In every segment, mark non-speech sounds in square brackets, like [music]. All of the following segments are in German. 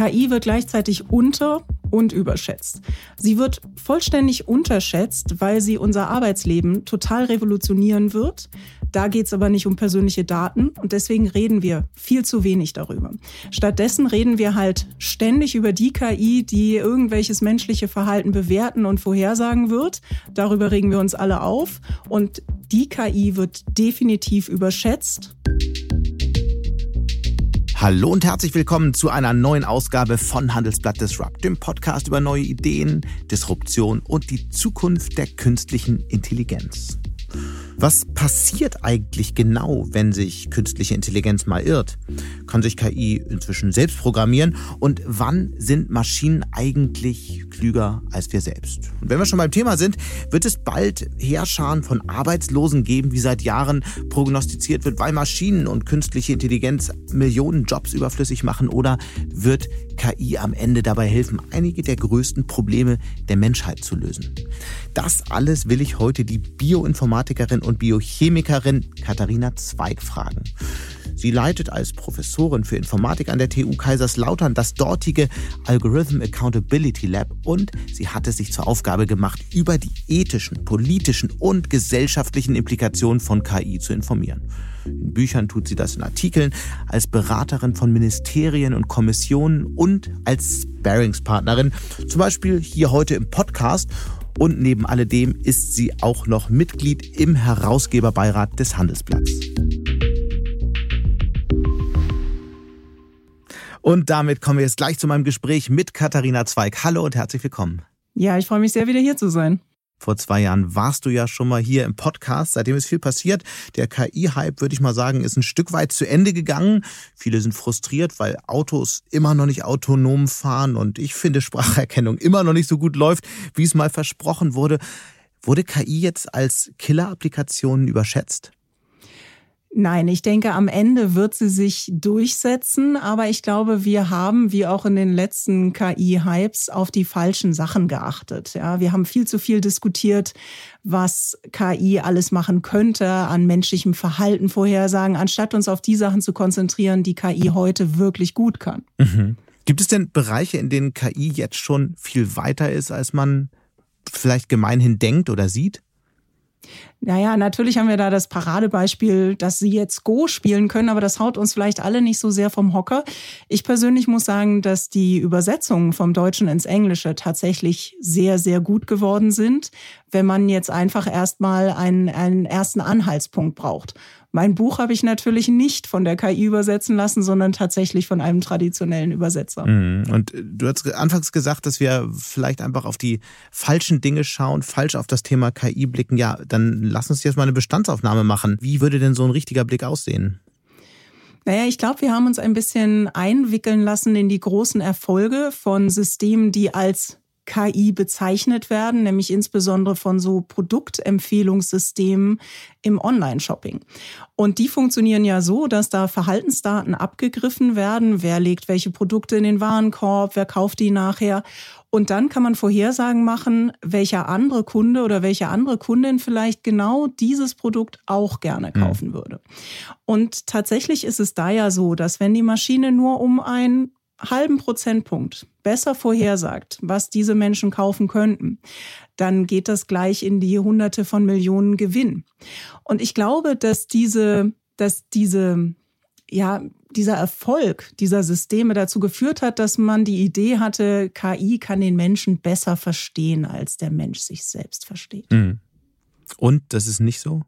KI wird gleichzeitig unter und überschätzt. Sie wird vollständig unterschätzt, weil sie unser Arbeitsleben total revolutionieren wird. Da geht es aber nicht um persönliche Daten und deswegen reden wir viel zu wenig darüber. Stattdessen reden wir halt ständig über die KI, die irgendwelches menschliche Verhalten bewerten und vorhersagen wird. Darüber regen wir uns alle auf und die KI wird definitiv überschätzt. Hallo und herzlich willkommen zu einer neuen Ausgabe von Handelsblatt Disrupt, dem Podcast über neue Ideen, Disruption und die Zukunft der künstlichen Intelligenz. Was passiert eigentlich genau, wenn sich künstliche Intelligenz mal irrt? Kann sich KI inzwischen selbst programmieren? Und wann sind Maschinen eigentlich klüger als wir selbst? Und wenn wir schon beim Thema sind, wird es bald Heerscharen von Arbeitslosen geben, wie seit Jahren prognostiziert wird, weil Maschinen und künstliche Intelligenz Millionen Jobs überflüssig machen? Oder wird KI am Ende dabei helfen, einige der größten Probleme der Menschheit zu lösen? Das alles will ich heute die Bioinformatikerin und Biochemikerin Katharina Zweig fragen. Sie leitet als Professorin für Informatik an der TU Kaiserslautern das dortige Algorithm Accountability Lab und sie hat es sich zur Aufgabe gemacht, über die ethischen, politischen und gesellschaftlichen Implikationen von KI zu informieren. In Büchern tut sie das in Artikeln, als Beraterin von Ministerien und Kommissionen und als Sparingspartnerin, zum Beispiel hier heute im Podcast. Und neben alledem ist sie auch noch Mitglied im Herausgeberbeirat des Handelsblatts. Und damit kommen wir jetzt gleich zu meinem Gespräch mit Katharina Zweig. Hallo und herzlich willkommen. Ja, ich freue mich sehr, wieder hier zu sein. Vor zwei Jahren warst du ja schon mal hier im Podcast. Seitdem ist viel passiert. Der KI-Hype, würde ich mal sagen, ist ein Stück weit zu Ende gegangen. Viele sind frustriert, weil Autos immer noch nicht autonom fahren und ich finde Spracherkennung immer noch nicht so gut läuft, wie es mal versprochen wurde. Wurde KI jetzt als Killer-Applikation überschätzt? Nein, ich denke, am Ende wird sie sich durchsetzen, aber ich glaube, wir haben, wie auch in den letzten KI-Hypes, auf die falschen Sachen geachtet. Ja, wir haben viel zu viel diskutiert, was KI alles machen könnte, an menschlichem Verhalten vorhersagen, anstatt uns auf die Sachen zu konzentrieren, die KI heute wirklich gut kann. Mhm. Gibt es denn Bereiche, in denen KI jetzt schon viel weiter ist, als man vielleicht gemeinhin denkt oder sieht? Naja, natürlich haben wir da das Paradebeispiel, dass sie jetzt Go spielen können, aber das haut uns vielleicht alle nicht so sehr vom Hocker. Ich persönlich muss sagen, dass die Übersetzungen vom Deutschen ins Englische tatsächlich sehr, sehr gut geworden sind, wenn man jetzt einfach erstmal einen, einen ersten Anhaltspunkt braucht. Mein Buch habe ich natürlich nicht von der KI übersetzen lassen, sondern tatsächlich von einem traditionellen Übersetzer. Mhm. Und du hast anfangs gesagt, dass wir vielleicht einfach auf die falschen Dinge schauen, falsch auf das Thema KI blicken. Ja, dann lass uns jetzt mal eine Bestandsaufnahme machen. Wie würde denn so ein richtiger Blick aussehen? Naja, ich glaube, wir haben uns ein bisschen einwickeln lassen in die großen Erfolge von Systemen, die als KI bezeichnet werden, nämlich insbesondere von so Produktempfehlungssystemen im Online-Shopping. Und die funktionieren ja so, dass da Verhaltensdaten abgegriffen werden. Wer legt welche Produkte in den Warenkorb? Wer kauft die nachher? Und dann kann man Vorhersagen machen, welcher andere Kunde oder welche andere Kundin vielleicht genau dieses Produkt auch gerne mhm. kaufen würde. Und tatsächlich ist es da ja so, dass wenn die Maschine nur um ein halben Prozentpunkt besser vorhersagt, was diese Menschen kaufen könnten, dann geht das gleich in die Hunderte von Millionen Gewinn. Und ich glaube, dass diese, dass diese, ja, dieser Erfolg dieser Systeme dazu geführt hat, dass man die Idee hatte, KI kann den Menschen besser verstehen, als der Mensch sich selbst versteht. Mhm. Und das ist nicht so?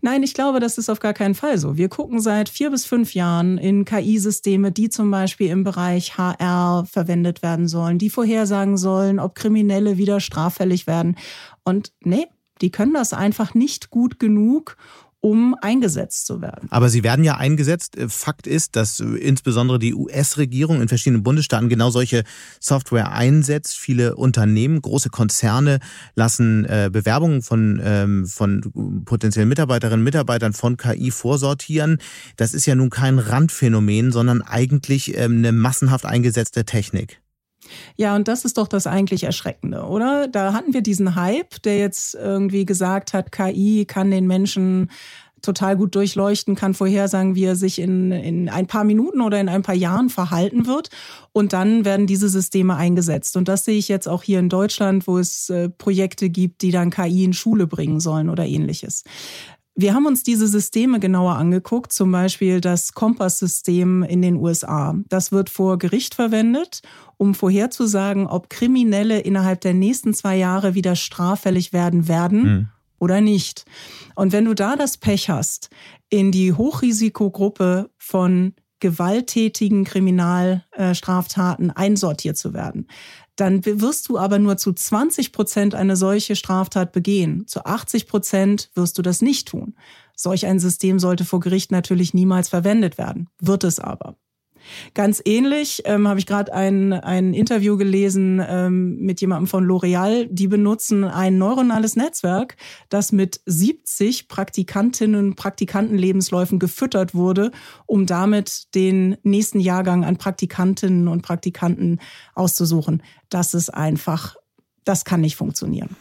Nein, ich glaube, das ist auf gar keinen Fall so. Wir gucken seit vier bis fünf Jahren in KI-Systeme, die zum Beispiel im Bereich HR verwendet werden sollen, die vorhersagen sollen, ob Kriminelle wieder straffällig werden. Und nee, die können das einfach nicht gut genug, um eingesetzt zu werden. Aber sie werden ja eingesetzt. Fakt ist, dass insbesondere die US-Regierung in verschiedenen Bundesstaaten genau solche Software einsetzt. Viele Unternehmen, große Konzerne lassen äh, Bewerbungen von, ähm, von potenziellen Mitarbeiterinnen und Mitarbeitern von KI vorsortieren. Das ist ja nun kein Randphänomen, sondern eigentlich ähm, eine massenhaft eingesetzte Technik. Ja, und das ist doch das eigentlich Erschreckende, oder? Da hatten wir diesen Hype, der jetzt irgendwie gesagt hat, KI kann den Menschen total gut durchleuchten, kann vorhersagen, wie er sich in, in ein paar Minuten oder in ein paar Jahren verhalten wird. Und dann werden diese Systeme eingesetzt. Und das sehe ich jetzt auch hier in Deutschland, wo es äh, Projekte gibt, die dann KI in Schule bringen sollen oder ähnliches. Wir haben uns diese Systeme genauer angeguckt, zum Beispiel das Kompass-System in den USA. Das wird vor Gericht verwendet, um vorherzusagen, ob Kriminelle innerhalb der nächsten zwei Jahre wieder straffällig werden werden mhm. oder nicht. Und wenn du da das Pech hast, in die Hochrisikogruppe von gewalttätigen Kriminalstraftaten einsortiert zu werden, dann wirst du aber nur zu 20 Prozent eine solche Straftat begehen. Zu 80 Prozent wirst du das nicht tun. Solch ein System sollte vor Gericht natürlich niemals verwendet werden, wird es aber. Ganz ähnlich ähm, habe ich gerade ein, ein Interview gelesen ähm, mit jemandem von L'Oreal. Die benutzen ein neuronales Netzwerk, das mit 70 Praktikantinnen und Praktikantenlebensläufen gefüttert wurde, um damit den nächsten Jahrgang an Praktikantinnen und Praktikanten auszusuchen. Das ist einfach, das kann nicht funktionieren.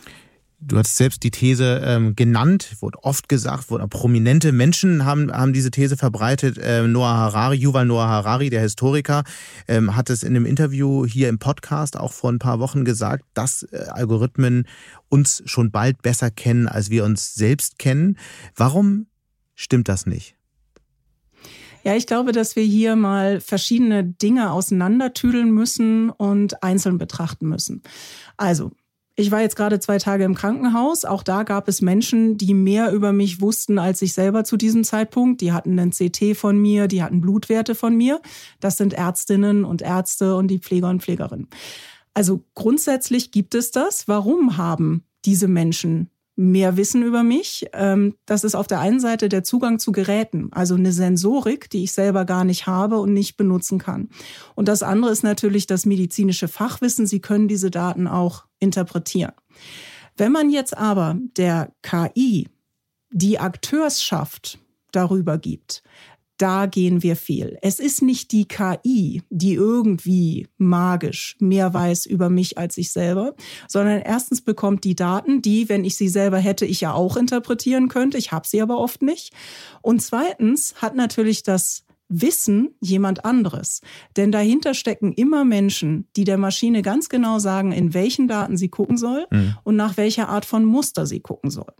Du hast selbst die These ähm, genannt, wurde oft gesagt, wurde prominente Menschen haben, haben diese These verbreitet. Ähm, Noah Harari, Yuval Noah Harari, der Historiker, ähm, hat es in einem Interview hier im Podcast auch vor ein paar Wochen gesagt, dass äh, Algorithmen uns schon bald besser kennen, als wir uns selbst kennen. Warum stimmt das nicht? Ja, ich glaube, dass wir hier mal verschiedene Dinge auseinandertüdeln müssen und einzeln betrachten müssen. Also, ich war jetzt gerade zwei Tage im Krankenhaus. Auch da gab es Menschen, die mehr über mich wussten als ich selber zu diesem Zeitpunkt. Die hatten einen CT von mir, die hatten Blutwerte von mir. Das sind Ärztinnen und Ärzte und die Pfleger und Pflegerinnen. Also grundsätzlich gibt es das. Warum haben diese Menschen mehr Wissen über mich. Ähm, das ist auf der einen Seite der Zugang zu Geräten, also eine Sensorik, die ich selber gar nicht habe und nicht benutzen kann. Und das andere ist natürlich das medizinische Fachwissen. Sie können diese Daten auch interpretieren. Wenn man jetzt aber der KI die Akteurschaft darüber gibt, da gehen wir viel. Es ist nicht die KI, die irgendwie magisch mehr weiß über mich als ich selber, sondern erstens bekommt die Daten, die, wenn ich sie selber hätte, ich ja auch interpretieren könnte. Ich habe sie aber oft nicht. Und zweitens hat natürlich das Wissen jemand anderes. Denn dahinter stecken immer Menschen, die der Maschine ganz genau sagen, in welchen Daten sie gucken soll mhm. und nach welcher Art von Muster sie gucken soll.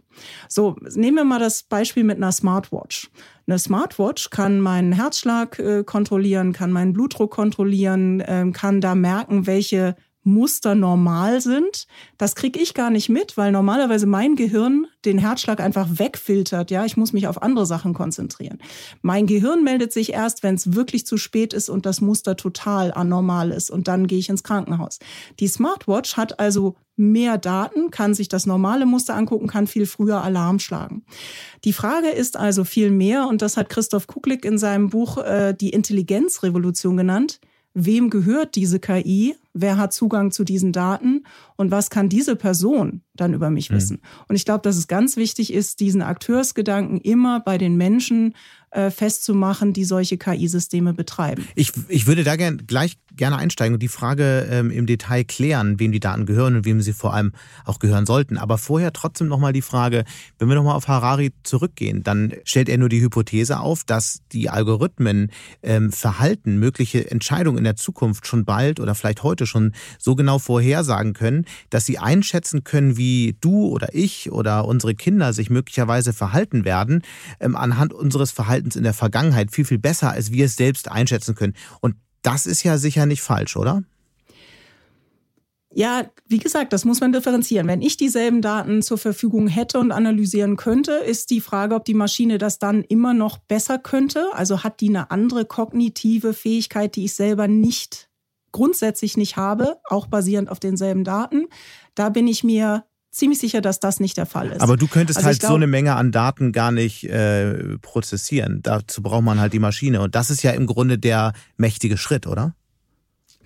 So, nehmen wir mal das Beispiel mit einer Smartwatch. Eine Smartwatch kann meinen Herzschlag äh, kontrollieren, kann meinen Blutdruck kontrollieren, äh, kann da merken, welche Muster normal sind. Das kriege ich gar nicht mit, weil normalerweise mein Gehirn den Herzschlag einfach wegfiltert. Ja, ich muss mich auf andere Sachen konzentrieren. Mein Gehirn meldet sich erst, wenn es wirklich zu spät ist und das Muster total anormal ist. Und dann gehe ich ins Krankenhaus. Die Smartwatch hat also mehr Daten, kann sich das normale Muster angucken, kann viel früher Alarm schlagen. Die Frage ist also viel mehr, und das hat Christoph Kuklik in seinem Buch äh, Die Intelligenzrevolution genannt wem gehört diese KI, wer hat Zugang zu diesen Daten und was kann diese Person dann über mich mhm. wissen. Und ich glaube, dass es ganz wichtig ist, diesen Akteursgedanken immer bei den Menschen äh, festzumachen, die solche KI-Systeme betreiben. Ich, ich würde da gern, gleich gerne einsteigen und die Frage ähm, im Detail klären, wem die Daten gehören und wem sie vor allem auch gehören sollten. Aber vorher trotzdem nochmal die Frage, wenn wir nochmal auf Harari zurückgehen, dann stellt er nur die Hypothese auf, dass die Algorithmen ähm, Verhalten, mögliche Entscheidungen in der Zukunft schon bald oder vielleicht heute schon so genau vorhersagen können, dass sie einschätzen können, wie du oder ich oder unsere Kinder sich möglicherweise verhalten werden, ähm, anhand unseres Verhaltens Verhaltens in der Vergangenheit viel, viel besser, als wir es selbst einschätzen können. Und das ist ja sicher nicht falsch, oder? Ja, wie gesagt, das muss man differenzieren. Wenn ich dieselben Daten zur Verfügung hätte und analysieren könnte, ist die Frage, ob die Maschine das dann immer noch besser könnte. Also hat die eine andere kognitive Fähigkeit, die ich selber nicht grundsätzlich nicht habe, auch basierend auf denselben Daten. Da bin ich mir ziemlich sicher, dass das nicht der Fall ist. Aber du könntest also halt glaub, so eine Menge an Daten gar nicht äh, prozessieren. Dazu braucht man halt die Maschine. Und das ist ja im Grunde der mächtige Schritt, oder?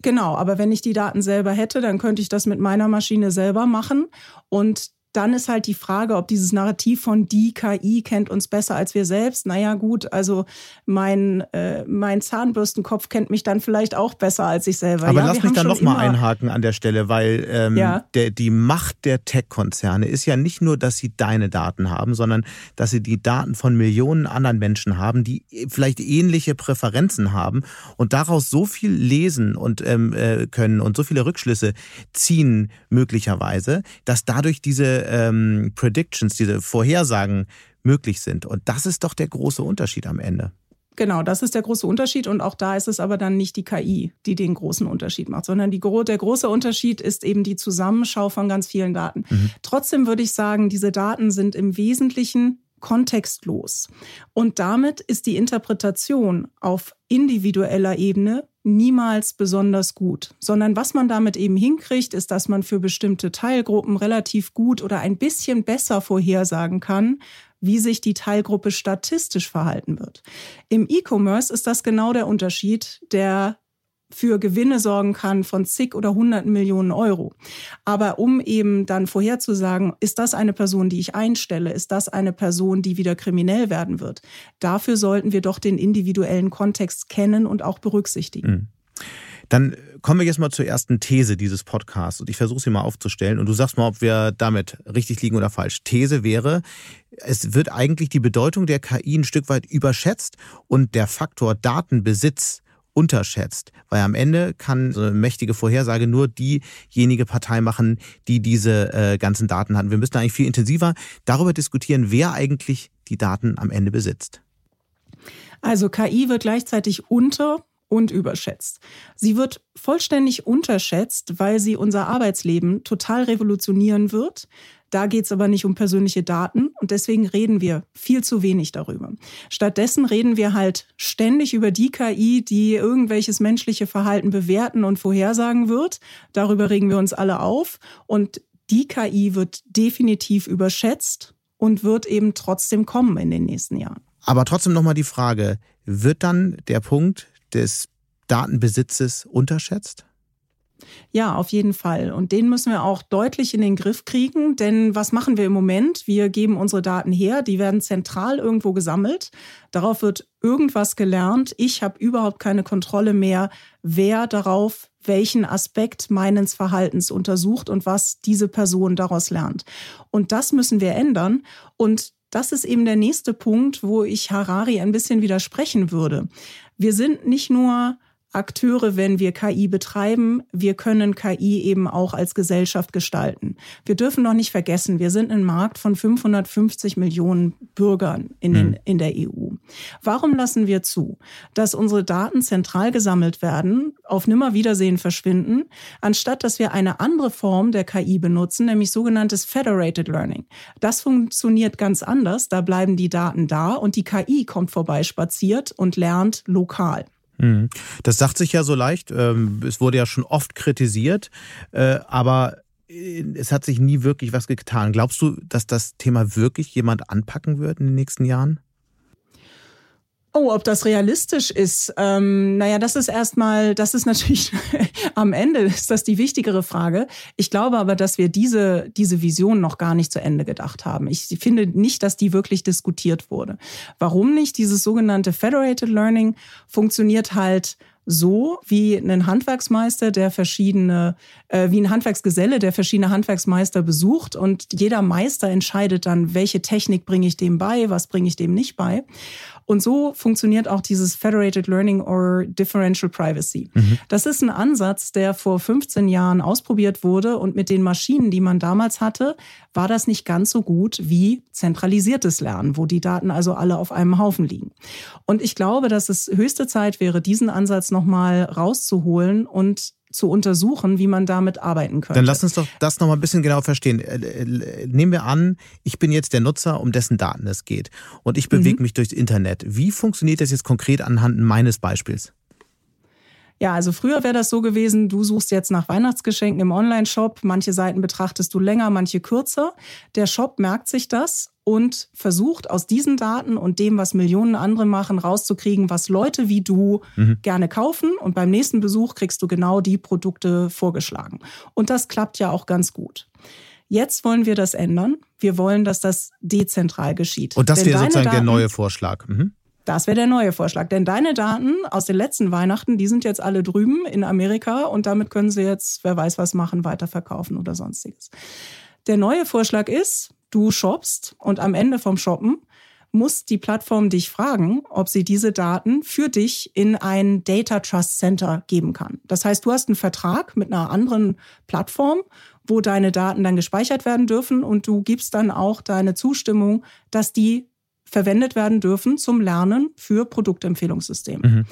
Genau, aber wenn ich die Daten selber hätte, dann könnte ich das mit meiner Maschine selber machen. Und dann ist halt die Frage, ob dieses Narrativ von die KI kennt uns besser als wir selbst. Naja, gut, also mein, äh, mein Zahnbürstenkopf kennt mich dann vielleicht auch besser als ich selber. Aber ja, lass mich da nochmal einhaken an der Stelle, weil ähm, ja. der, die Macht der Tech-Konzerne ist ja nicht nur, dass sie deine Daten haben, sondern dass sie die Daten von Millionen anderen Menschen haben, die vielleicht ähnliche Präferenzen haben und daraus so viel lesen und ähm, äh, können und so viele Rückschlüsse ziehen möglicherweise, dass dadurch diese ähm, Predictions, diese Vorhersagen möglich sind. Und das ist doch der große Unterschied am Ende. Genau, das ist der große Unterschied. Und auch da ist es aber dann nicht die KI, die den großen Unterschied macht, sondern die, der große Unterschied ist eben die Zusammenschau von ganz vielen Daten. Mhm. Trotzdem würde ich sagen, diese Daten sind im Wesentlichen kontextlos. Und damit ist die Interpretation auf individueller Ebene niemals besonders gut, sondern was man damit eben hinkriegt, ist, dass man für bestimmte Teilgruppen relativ gut oder ein bisschen besser vorhersagen kann, wie sich die Teilgruppe statistisch verhalten wird. Im E-Commerce ist das genau der Unterschied, der für Gewinne sorgen kann von zig oder hunderten Millionen Euro. Aber um eben dann vorherzusagen, ist das eine Person, die ich einstelle, ist das eine Person, die wieder kriminell werden wird, dafür sollten wir doch den individuellen Kontext kennen und auch berücksichtigen. Mhm. Dann kommen wir jetzt mal zur ersten These dieses Podcasts und ich versuche sie mal aufzustellen und du sagst mal, ob wir damit richtig liegen oder falsch. These wäre, es wird eigentlich die Bedeutung der KI ein Stück weit überschätzt und der Faktor Datenbesitz unterschätzt. Weil am Ende kann so eine mächtige Vorhersage nur diejenige Partei machen, die diese äh, ganzen Daten hat. Wir müssen eigentlich viel intensiver darüber diskutieren, wer eigentlich die Daten am Ende besitzt. Also KI wird gleichzeitig unter und überschätzt. Sie wird vollständig unterschätzt, weil sie unser Arbeitsleben total revolutionieren wird. Da geht es aber nicht um persönliche Daten und deswegen reden wir viel zu wenig darüber. Stattdessen reden wir halt ständig über die KI, die irgendwelches menschliche Verhalten bewerten und vorhersagen wird. Darüber regen wir uns alle auf und die KI wird definitiv überschätzt und wird eben trotzdem kommen in den nächsten Jahren. Aber trotzdem nochmal die Frage, wird dann der Punkt des Datenbesitzes unterschätzt? Ja, auf jeden Fall. Und den müssen wir auch deutlich in den Griff kriegen. Denn was machen wir im Moment? Wir geben unsere Daten her, die werden zentral irgendwo gesammelt. Darauf wird irgendwas gelernt. Ich habe überhaupt keine Kontrolle mehr, wer darauf welchen Aspekt meines Verhaltens untersucht und was diese Person daraus lernt. Und das müssen wir ändern. Und das ist eben der nächste Punkt, wo ich Harari ein bisschen widersprechen würde. Wir sind nicht nur Akteure, wenn wir KI betreiben. Wir können KI eben auch als Gesellschaft gestalten. Wir dürfen noch nicht vergessen, wir sind ein Markt von 550 Millionen Bürgern in, den, hm. in der EU. Warum lassen wir zu, dass unsere Daten zentral gesammelt werden, auf Nimmerwiedersehen verschwinden, anstatt dass wir eine andere Form der KI benutzen, nämlich sogenanntes Federated Learning? Das funktioniert ganz anders. Da bleiben die Daten da und die KI kommt vorbei spaziert und lernt lokal. Mhm. Das sagt sich ja so leicht. Ähm, es wurde ja schon oft kritisiert, äh, aber äh, es hat sich nie wirklich was getan. Glaubst du, dass das Thema wirklich jemand anpacken wird in den nächsten Jahren? Oh, ob das realistisch ist? Ähm, naja, das ist erstmal, das ist natürlich [laughs] am Ende ist das die wichtigere Frage. Ich glaube aber, dass wir diese, diese Vision noch gar nicht zu Ende gedacht haben. Ich finde nicht, dass die wirklich diskutiert wurde. Warum nicht? Dieses sogenannte Federated Learning funktioniert halt so wie ein Handwerksmeister, der verschiedene, äh, wie ein Handwerksgeselle, der verschiedene Handwerksmeister besucht und jeder Meister entscheidet dann, welche Technik bringe ich dem bei, was bringe ich dem nicht bei. Und so funktioniert auch dieses Federated Learning or Differential Privacy. Mhm. Das ist ein Ansatz, der vor 15 Jahren ausprobiert wurde und mit den Maschinen, die man damals hatte, war das nicht ganz so gut wie zentralisiertes Lernen, wo die Daten also alle auf einem Haufen liegen. Und ich glaube, dass es höchste Zeit wäre, diesen Ansatz nochmal rauszuholen und zu untersuchen, wie man damit arbeiten könnte. Dann lass uns doch das nochmal ein bisschen genau verstehen. Äh, äh, nehmen wir an, ich bin jetzt der Nutzer, um dessen Daten es geht. Und ich bewege mhm. mich durchs Internet. Wie funktioniert das jetzt konkret anhand meines Beispiels? Ja, also früher wäre das so gewesen, du suchst jetzt nach Weihnachtsgeschenken im Online-Shop. Manche Seiten betrachtest du länger, manche kürzer. Der Shop merkt sich das und versucht aus diesen Daten und dem, was Millionen andere machen, rauszukriegen, was Leute wie du mhm. gerne kaufen. Und beim nächsten Besuch kriegst du genau die Produkte vorgeschlagen. Und das klappt ja auch ganz gut. Jetzt wollen wir das ändern. Wir wollen, dass das dezentral geschieht. Und das wäre sozusagen Daten, der neue Vorschlag. Mhm. Das wäre der neue Vorschlag. Denn deine Daten aus den letzten Weihnachten, die sind jetzt alle drüben in Amerika und damit können sie jetzt, wer weiß was machen, weiterverkaufen oder sonstiges. Der neue Vorschlag ist, du shoppst und am Ende vom Shoppen muss die Plattform dich fragen, ob sie diese Daten für dich in ein Data Trust Center geben kann. Das heißt, du hast einen Vertrag mit einer anderen Plattform, wo deine Daten dann gespeichert werden dürfen und du gibst dann auch deine Zustimmung, dass die verwendet werden dürfen zum Lernen für Produktempfehlungssysteme. Mhm.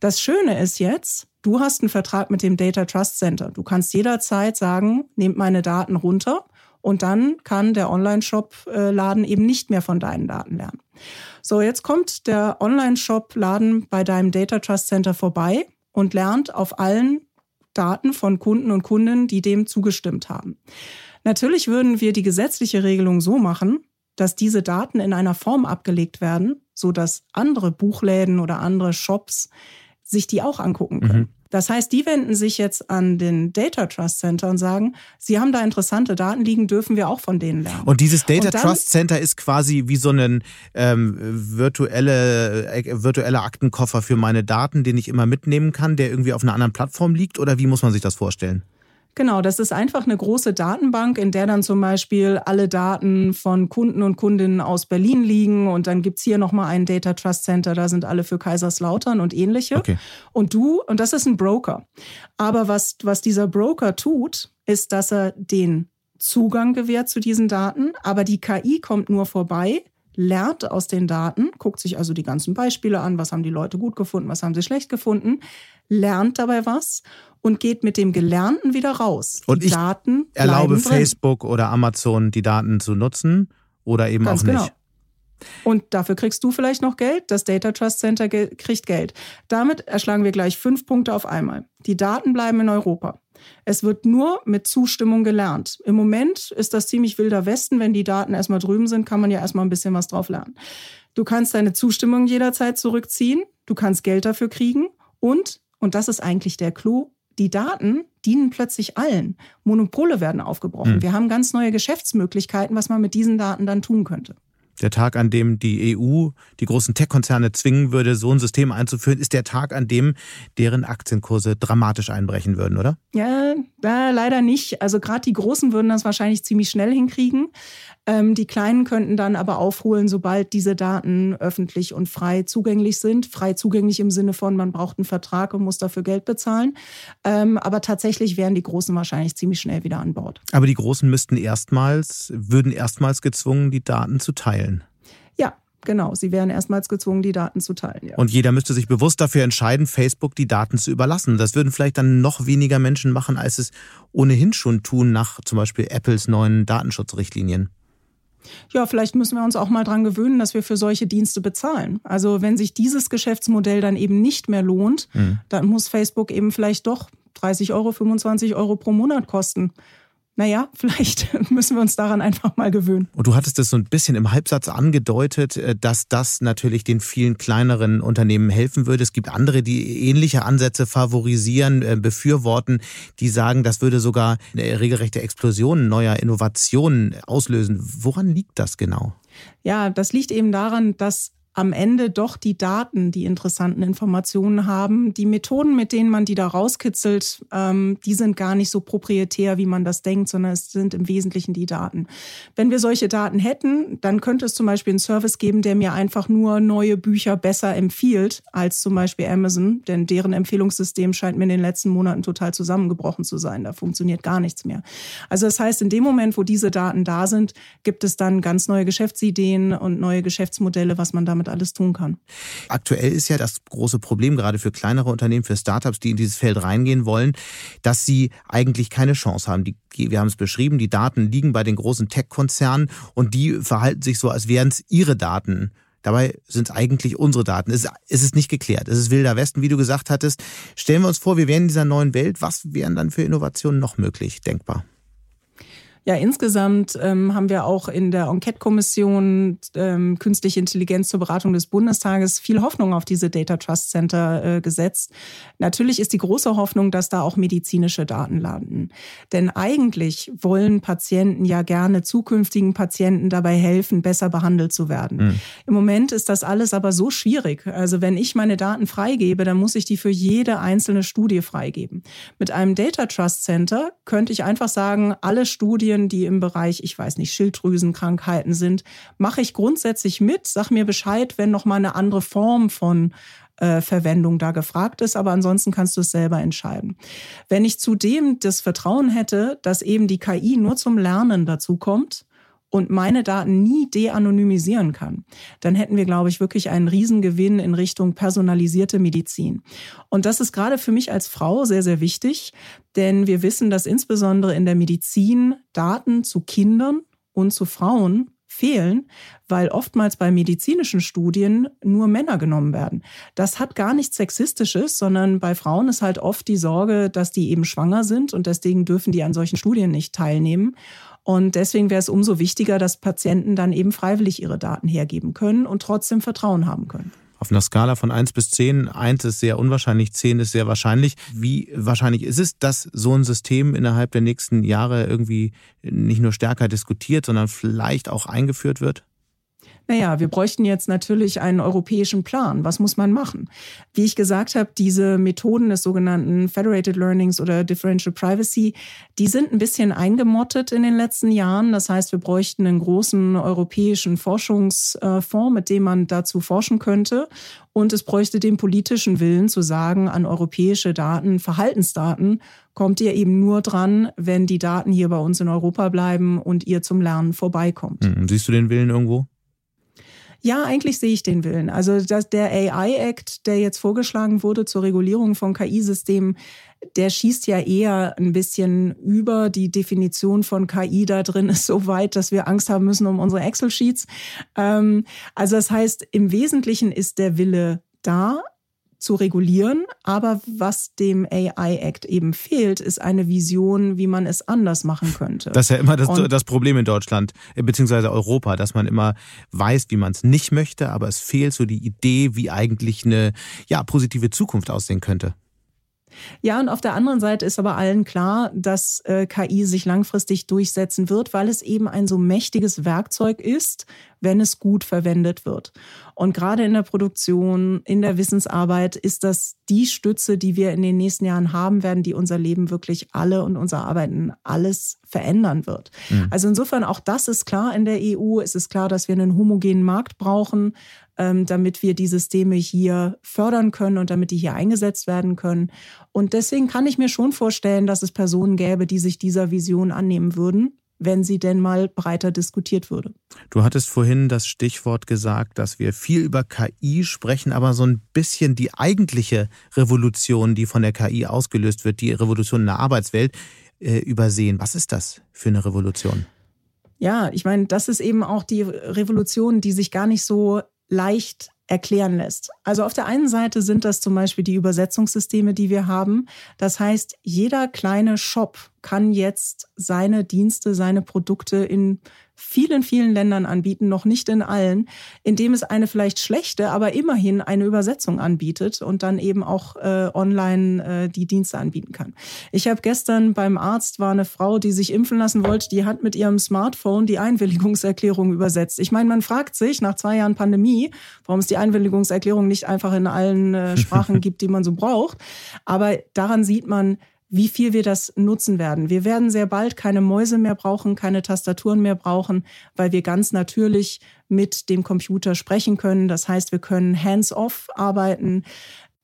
Das Schöne ist jetzt, du hast einen Vertrag mit dem Data Trust Center. Du kannst jederzeit sagen, nehmt meine Daten runter und dann kann der Online-Shop-Laden eben nicht mehr von deinen Daten lernen. So, jetzt kommt der Online-Shop-Laden bei deinem Data Trust Center vorbei und lernt auf allen Daten von Kunden und Kundinnen, die dem zugestimmt haben. Natürlich würden wir die gesetzliche Regelung so machen, dass diese Daten in einer Form abgelegt werden, so dass andere Buchläden oder andere Shops sich die auch angucken können. Mhm. Das heißt, die wenden sich jetzt an den Data Trust Center und sagen, sie haben da interessante Daten liegen, dürfen wir auch von denen lernen. Und dieses Data und dann, Trust Center ist quasi wie so ein ähm, virtuelle, äh, virtueller Aktenkoffer für meine Daten, den ich immer mitnehmen kann, der irgendwie auf einer anderen Plattform liegt? Oder wie muss man sich das vorstellen? Genau, das ist einfach eine große Datenbank, in der dann zum Beispiel alle Daten von Kunden und Kundinnen aus Berlin liegen und dann gibt's hier nochmal ein Data Trust Center, da sind alle für Kaiserslautern und ähnliche. Okay. Und du, und das ist ein Broker. Aber was, was dieser Broker tut, ist, dass er den Zugang gewährt zu diesen Daten, aber die KI kommt nur vorbei, lernt aus den Daten, guckt sich also die ganzen Beispiele an, was haben die Leute gut gefunden, was haben sie schlecht gefunden, lernt dabei was und geht mit dem Gelernten wieder raus. Und die ich Daten erlaube Facebook oder Amazon, die Daten zu nutzen oder eben Ganz auch nicht. Genau. Und dafür kriegst du vielleicht noch Geld. Das Data Trust Center kriegt Geld. Damit erschlagen wir gleich fünf Punkte auf einmal. Die Daten bleiben in Europa. Es wird nur mit Zustimmung gelernt. Im Moment ist das ziemlich wilder Westen. Wenn die Daten erstmal drüben sind, kann man ja erstmal ein bisschen was drauf lernen. Du kannst deine Zustimmung jederzeit zurückziehen. Du kannst Geld dafür kriegen. Und, und das ist eigentlich der Clou, die Daten dienen plötzlich allen. Monopole werden aufgebrochen. Mhm. Wir haben ganz neue Geschäftsmöglichkeiten, was man mit diesen Daten dann tun könnte. Der Tag, an dem die EU die großen Tech-Konzerne zwingen würde, so ein System einzuführen, ist der Tag, an dem deren Aktienkurse dramatisch einbrechen würden, oder? Ja, da leider nicht. Also gerade die Großen würden das wahrscheinlich ziemlich schnell hinkriegen. Ähm, die Kleinen könnten dann aber aufholen, sobald diese Daten öffentlich und frei zugänglich sind. Frei zugänglich im Sinne von, man braucht einen Vertrag und muss dafür Geld bezahlen. Ähm, aber tatsächlich wären die Großen wahrscheinlich ziemlich schnell wieder an Bord. Aber die Großen müssten erstmals, würden erstmals gezwungen, die Daten zu teilen. Ja, Genau, sie wären erstmals gezwungen, die Daten zu teilen. Ja. Und jeder müsste sich bewusst dafür entscheiden, Facebook die Daten zu überlassen. Das würden vielleicht dann noch weniger Menschen machen, als es ohnehin schon tun nach zum Beispiel Apples neuen Datenschutzrichtlinien. Ja, vielleicht müssen wir uns auch mal dran gewöhnen, dass wir für solche Dienste bezahlen. Also wenn sich dieses Geschäftsmodell dann eben nicht mehr lohnt, mhm. dann muss Facebook eben vielleicht doch 30 Euro, 25 Euro pro Monat kosten naja, [laughs] vielleicht müssen wir uns daran einfach mal gewöhnen. Und du hattest es so ein bisschen im Halbsatz angedeutet, äh, dass das natürlich den vielen kleineren Unternehmen helfen würde. Es gibt andere, die ähnliche Ansätze favorisieren, äh, befürworten, die sagen, das würde sogar eine regelrechte Explosion neuer Innovationen auslösen. Woran liegt das genau? Ja, das liegt eben daran, dass am Ende doch die Daten die interessanten Informationen haben. Die Methoden, mit denen man die da rauskitzelt, ähm, die sind gar nicht so proprietär, wie man das denkt, sondern es sind im Wesentlichen die Daten. Wenn wir solche Daten hätten, dann könnte es zum Beispiel einen Service geben, der mir einfach nur neue Bücher besser empfiehlt als zum Beispiel Amazon, denn deren Empfehlungssystem scheint mir in den letzten Monaten total zusammengebrochen zu sein. Da funktioniert gar nichts mehr. Also das heißt, in dem Moment, wo diese Daten da sind, gibt es dann ganz neue Geschäftsideen und neue Geschäftsmodelle, was man damit alles tun kann. Aktuell ist ja das große Problem gerade für kleinere Unternehmen, für Startups, die in dieses Feld reingehen wollen, dass sie eigentlich keine Chance haben. Die, wir haben es beschrieben, die Daten liegen bei den großen Tech-Konzernen und die verhalten sich so, als wären es ihre Daten. Dabei sind es eigentlich unsere Daten. Es, es ist nicht geklärt. Es ist wilder Westen, wie du gesagt hattest. Stellen wir uns vor, wir wären in dieser neuen Welt. Was wären dann für Innovationen noch möglich, denkbar? Ja, insgesamt ähm, haben wir auch in der Enquete-Kommission ähm, Künstliche Intelligenz zur Beratung des Bundestages viel Hoffnung auf diese Data Trust Center äh, gesetzt. Natürlich ist die große Hoffnung, dass da auch medizinische Daten landen. Denn eigentlich wollen Patienten ja gerne zukünftigen Patienten dabei helfen, besser behandelt zu werden. Mhm. Im Moment ist das alles aber so schwierig. Also wenn ich meine Daten freigebe, dann muss ich die für jede einzelne Studie freigeben. Mit einem Data Trust Center könnte ich einfach sagen, alle Studien Studien, die im Bereich, ich weiß nicht, Schilddrüsenkrankheiten sind, mache ich grundsätzlich mit, sag mir Bescheid, wenn noch mal eine andere Form von äh, Verwendung da gefragt ist, aber ansonsten kannst du es selber entscheiden. Wenn ich zudem das Vertrauen hätte, dass eben die KI nur zum Lernen dazu kommt, und meine Daten nie de-anonymisieren kann, dann hätten wir, glaube ich, wirklich einen Riesengewinn in Richtung personalisierte Medizin. Und das ist gerade für mich als Frau sehr, sehr wichtig, denn wir wissen, dass insbesondere in der Medizin Daten zu Kindern und zu Frauen fehlen, weil oftmals bei medizinischen Studien nur Männer genommen werden. Das hat gar nichts Sexistisches, sondern bei Frauen ist halt oft die Sorge, dass die eben schwanger sind und deswegen dürfen die an solchen Studien nicht teilnehmen. Und deswegen wäre es umso wichtiger, dass Patienten dann eben freiwillig ihre Daten hergeben können und trotzdem Vertrauen haben können. Auf einer Skala von 1 bis 10, 1 ist sehr unwahrscheinlich, 10 ist sehr wahrscheinlich. Wie wahrscheinlich ist es, dass so ein System innerhalb der nächsten Jahre irgendwie nicht nur stärker diskutiert, sondern vielleicht auch eingeführt wird? Naja, wir bräuchten jetzt natürlich einen europäischen Plan. Was muss man machen? Wie ich gesagt habe, diese Methoden des sogenannten Federated Learnings oder Differential Privacy, die sind ein bisschen eingemottet in den letzten Jahren. Das heißt, wir bräuchten einen großen europäischen Forschungsfonds, mit dem man dazu forschen könnte. Und es bräuchte den politischen Willen zu sagen, an europäische Daten, Verhaltensdaten kommt ihr eben nur dran, wenn die Daten hier bei uns in Europa bleiben und ihr zum Lernen vorbeikommt. Hm, siehst du den Willen irgendwo? Ja, eigentlich sehe ich den Willen. Also das, der AI-Act, der jetzt vorgeschlagen wurde zur Regulierung von KI-Systemen, der schießt ja eher ein bisschen über. Die Definition von KI da drin ist [laughs] so weit, dass wir Angst haben müssen um unsere Excel-Sheets. Ähm, also das heißt, im Wesentlichen ist der Wille da, zu regulieren. Aber was dem AI Act eben fehlt, ist eine Vision, wie man es anders machen könnte. Das ist ja immer das, das Problem in Deutschland, äh, beziehungsweise Europa, dass man immer weiß, wie man es nicht möchte, aber es fehlt so die Idee, wie eigentlich eine ja, positive Zukunft aussehen könnte. Ja, und auf der anderen Seite ist aber allen klar, dass äh, KI sich langfristig durchsetzen wird, weil es eben ein so mächtiges Werkzeug ist, wenn es gut verwendet wird. Und gerade in der Produktion, in der Wissensarbeit ist das die Stütze, die wir in den nächsten Jahren haben werden, die unser Leben wirklich alle und unser Arbeiten alles verändern wird. Mhm. Also insofern auch das ist klar in der EU. Es ist klar, dass wir einen homogenen Markt brauchen, damit wir die Systeme hier fördern können und damit die hier eingesetzt werden können. Und deswegen kann ich mir schon vorstellen, dass es Personen gäbe, die sich dieser Vision annehmen würden wenn sie denn mal breiter diskutiert würde. Du hattest vorhin das Stichwort gesagt, dass wir viel über KI sprechen, aber so ein bisschen die eigentliche Revolution, die von der KI ausgelöst wird, die Revolution in der Arbeitswelt, äh, übersehen. Was ist das für eine Revolution? Ja, ich meine, das ist eben auch die Revolution, die sich gar nicht so leicht erklären lässt. Also auf der einen Seite sind das zum Beispiel die Übersetzungssysteme, die wir haben. Das heißt, jeder kleine Shop kann jetzt seine Dienste, seine Produkte in vielen, vielen Ländern anbieten, noch nicht in allen, indem es eine vielleicht schlechte, aber immerhin eine Übersetzung anbietet und dann eben auch äh, online äh, die Dienste anbieten kann. Ich habe gestern beim Arzt war eine Frau, die sich impfen lassen wollte, die hat mit ihrem Smartphone die Einwilligungserklärung übersetzt. Ich meine, man fragt sich nach zwei Jahren Pandemie, warum es die Einwilligungserklärung nicht einfach in allen äh, Sprachen [laughs] gibt, die man so braucht. Aber daran sieht man, wie viel wir das nutzen werden. Wir werden sehr bald keine Mäuse mehr brauchen, keine Tastaturen mehr brauchen, weil wir ganz natürlich mit dem Computer sprechen können. Das heißt, wir können hands-off arbeiten.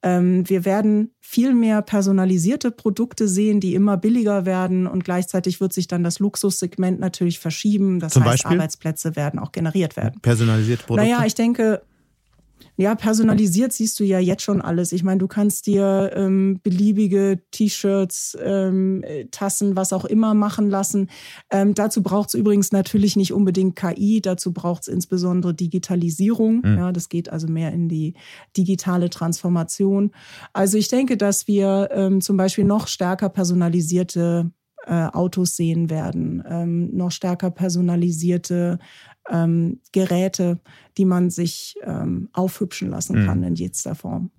Ähm, wir werden viel mehr personalisierte Produkte sehen, die immer billiger werden und gleichzeitig wird sich dann das Luxussegment natürlich verschieben. Das Zum heißt, Beispiel? Arbeitsplätze werden auch generiert werden. Personalisierte Produkte? Naja, ich denke, ja, personalisiert siehst du ja jetzt schon alles. Ich meine, du kannst dir ähm, beliebige T-Shirts, ähm, Tassen, was auch immer machen lassen. Ähm, dazu braucht es übrigens natürlich nicht unbedingt KI, dazu braucht es insbesondere Digitalisierung. Mhm. Ja, das geht also mehr in die digitale Transformation. Also ich denke, dass wir ähm, zum Beispiel noch stärker personalisierte äh, Autos sehen werden, ähm, noch stärker personalisierte ähm, Geräte, die man sich ähm, aufhübschen lassen kann mhm. in jeder Form.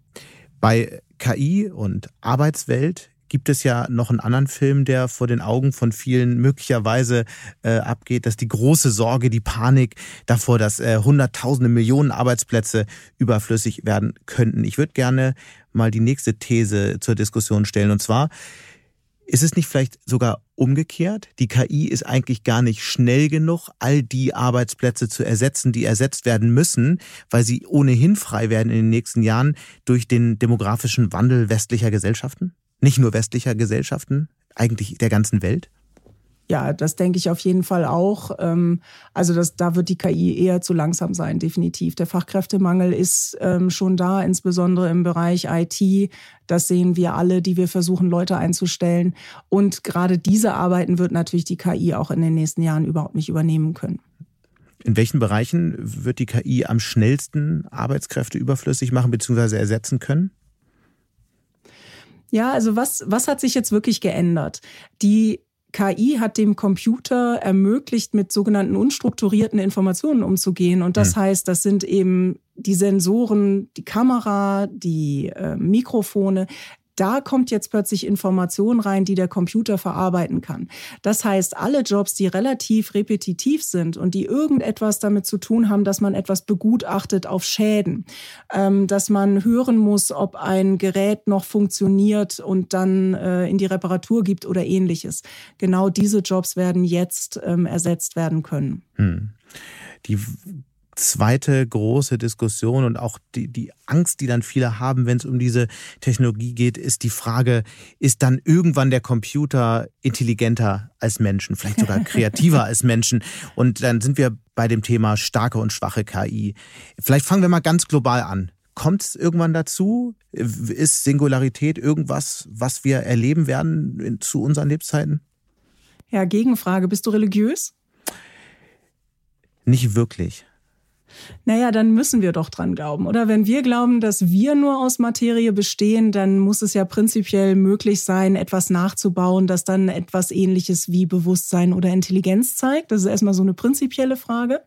Bei KI und Arbeitswelt gibt es ja noch einen anderen Film, der vor den Augen von vielen möglicherweise äh, abgeht, dass die große Sorge, die Panik davor, dass äh, Hunderttausende, Millionen Arbeitsplätze überflüssig werden könnten. Ich würde gerne mal die nächste These zur Diskussion stellen. Und zwar, ist es nicht vielleicht sogar umgekehrt? Die KI ist eigentlich gar nicht schnell genug, all die Arbeitsplätze zu ersetzen, die ersetzt werden müssen, weil sie ohnehin frei werden in den nächsten Jahren durch den demografischen Wandel westlicher Gesellschaften? Nicht nur westlicher Gesellschaften, eigentlich der ganzen Welt? Ja, das denke ich auf jeden Fall auch. Ähm, also das, da wird die KI eher zu langsam sein, definitiv. Der Fachkräftemangel ist ähm, schon da, insbesondere im Bereich IT. Das sehen wir alle, die wir versuchen, Leute einzustellen. Und gerade diese Arbeiten wird natürlich die KI auch in den nächsten Jahren überhaupt nicht übernehmen können. In welchen Bereichen wird die KI am schnellsten Arbeitskräfte überflüssig machen bzw. ersetzen können? Ja, also was, was hat sich jetzt wirklich geändert? Die KI hat dem Computer ermöglicht, mit sogenannten unstrukturierten Informationen umzugehen. Und das mhm. heißt, das sind eben die Sensoren, die Kamera, die äh, Mikrofone, da kommt jetzt plötzlich Information rein, die der Computer verarbeiten kann. Das heißt, alle Jobs, die relativ repetitiv sind und die irgendetwas damit zu tun haben, dass man etwas begutachtet auf Schäden, ähm, dass man hören muss, ob ein Gerät noch funktioniert und dann äh, in die Reparatur gibt oder ähnliches. Genau diese Jobs werden jetzt ähm, ersetzt werden können. Hm. Die zweite große Diskussion und auch die, die Angst, die dann viele haben, wenn es um diese Technologie geht, ist die Frage, ist dann irgendwann der Computer intelligenter als Menschen, vielleicht sogar [laughs] kreativer als Menschen? Und dann sind wir bei dem Thema starke und schwache KI. Vielleicht fangen wir mal ganz global an. Kommt es irgendwann dazu? Ist Singularität irgendwas, was wir erleben werden zu unseren Lebzeiten? Ja, Gegenfrage. Bist du religiös? Nicht wirklich naja, dann müssen wir doch dran glauben. Oder wenn wir glauben, dass wir nur aus Materie bestehen, dann muss es ja prinzipiell möglich sein, etwas nachzubauen, das dann etwas ähnliches wie Bewusstsein oder Intelligenz zeigt. Das ist erstmal so eine prinzipielle Frage.